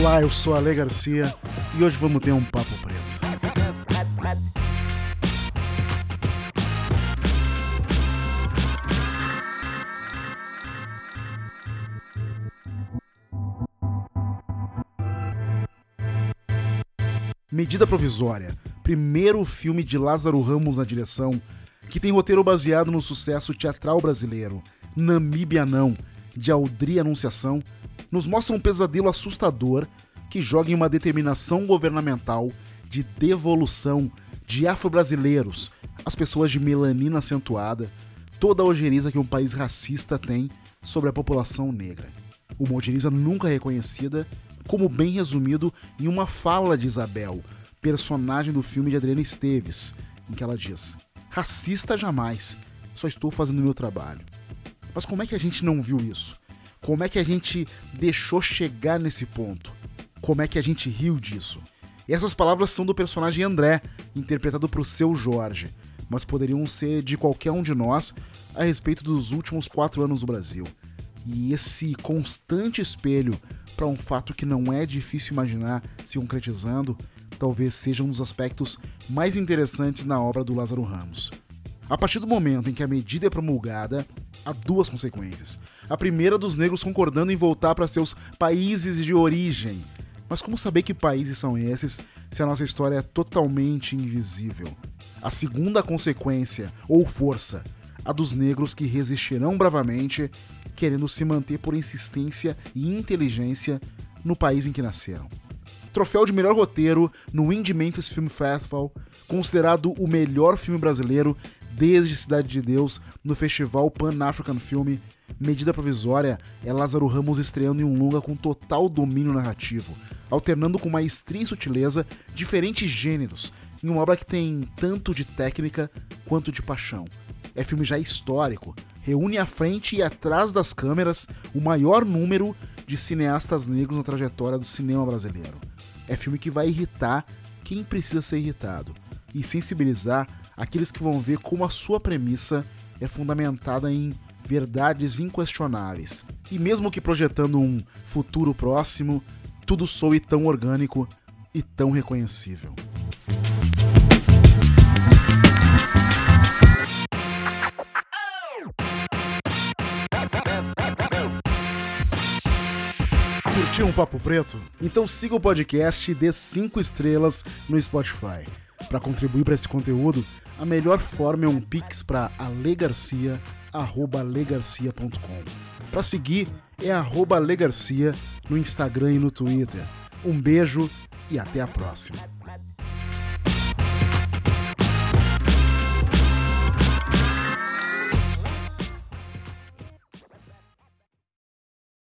Olá, eu sou Ale Garcia e hoje vamos ter um papo preto. Medida Provisória, primeiro filme de Lázaro Ramos na direção, que tem roteiro baseado no sucesso teatral brasileiro. Namíbia Não, de Aldri Anunciação, nos mostra um pesadelo assustador que joga em uma determinação governamental de devolução de afro-brasileiros, as pessoas de melanina acentuada, toda a ojeriza que um país racista tem sobre a população negra. Uma ojeriza nunca reconhecida, como bem resumido em uma fala de Isabel, personagem do filme de Adriana Esteves, em que ela diz: Racista jamais, só estou fazendo meu trabalho. Mas como é que a gente não viu isso? Como é que a gente deixou chegar nesse ponto? Como é que a gente riu disso? E essas palavras são do personagem André, interpretado por seu Jorge, mas poderiam ser de qualquer um de nós a respeito dos últimos quatro anos do Brasil. E esse constante espelho para um fato que não é difícil imaginar se concretizando, talvez seja um dos aspectos mais interessantes na obra do Lázaro Ramos. A partir do momento em que a medida é promulgada, há duas consequências. A primeira dos negros concordando em voltar para seus países de origem. Mas como saber que países são esses se a nossa história é totalmente invisível? A segunda consequência, ou força, a dos negros que resistirão bravamente, querendo se manter por insistência e inteligência no país em que nasceram. Troféu de melhor roteiro no Indie Memphis Film Festival, considerado o melhor filme brasileiro desde Cidade de Deus no Festival Pan African Film. Medida provisória é Lázaro Ramos estreando em um longa com total domínio narrativo, alternando com maestria e sutileza diferentes gêneros, em uma obra que tem tanto de técnica quanto de paixão. É filme já histórico, reúne à frente e atrás das câmeras o maior número de cineastas negros na trajetória do cinema brasileiro. É filme que vai irritar quem precisa ser irritado e sensibilizar aqueles que vão ver como a sua premissa é fundamentada em verdades inquestionáveis. E mesmo que projetando um futuro próximo, tudo soe tão orgânico e tão reconhecível. Curtiu um papo preto? Então siga o podcast e dê 5 estrelas no Spotify. Para contribuir para esse conteúdo, a melhor forma é um pix para alegarcia@alegarcia.com. Para seguir é @alegarcia no Instagram e no Twitter. Um beijo e até a próxima.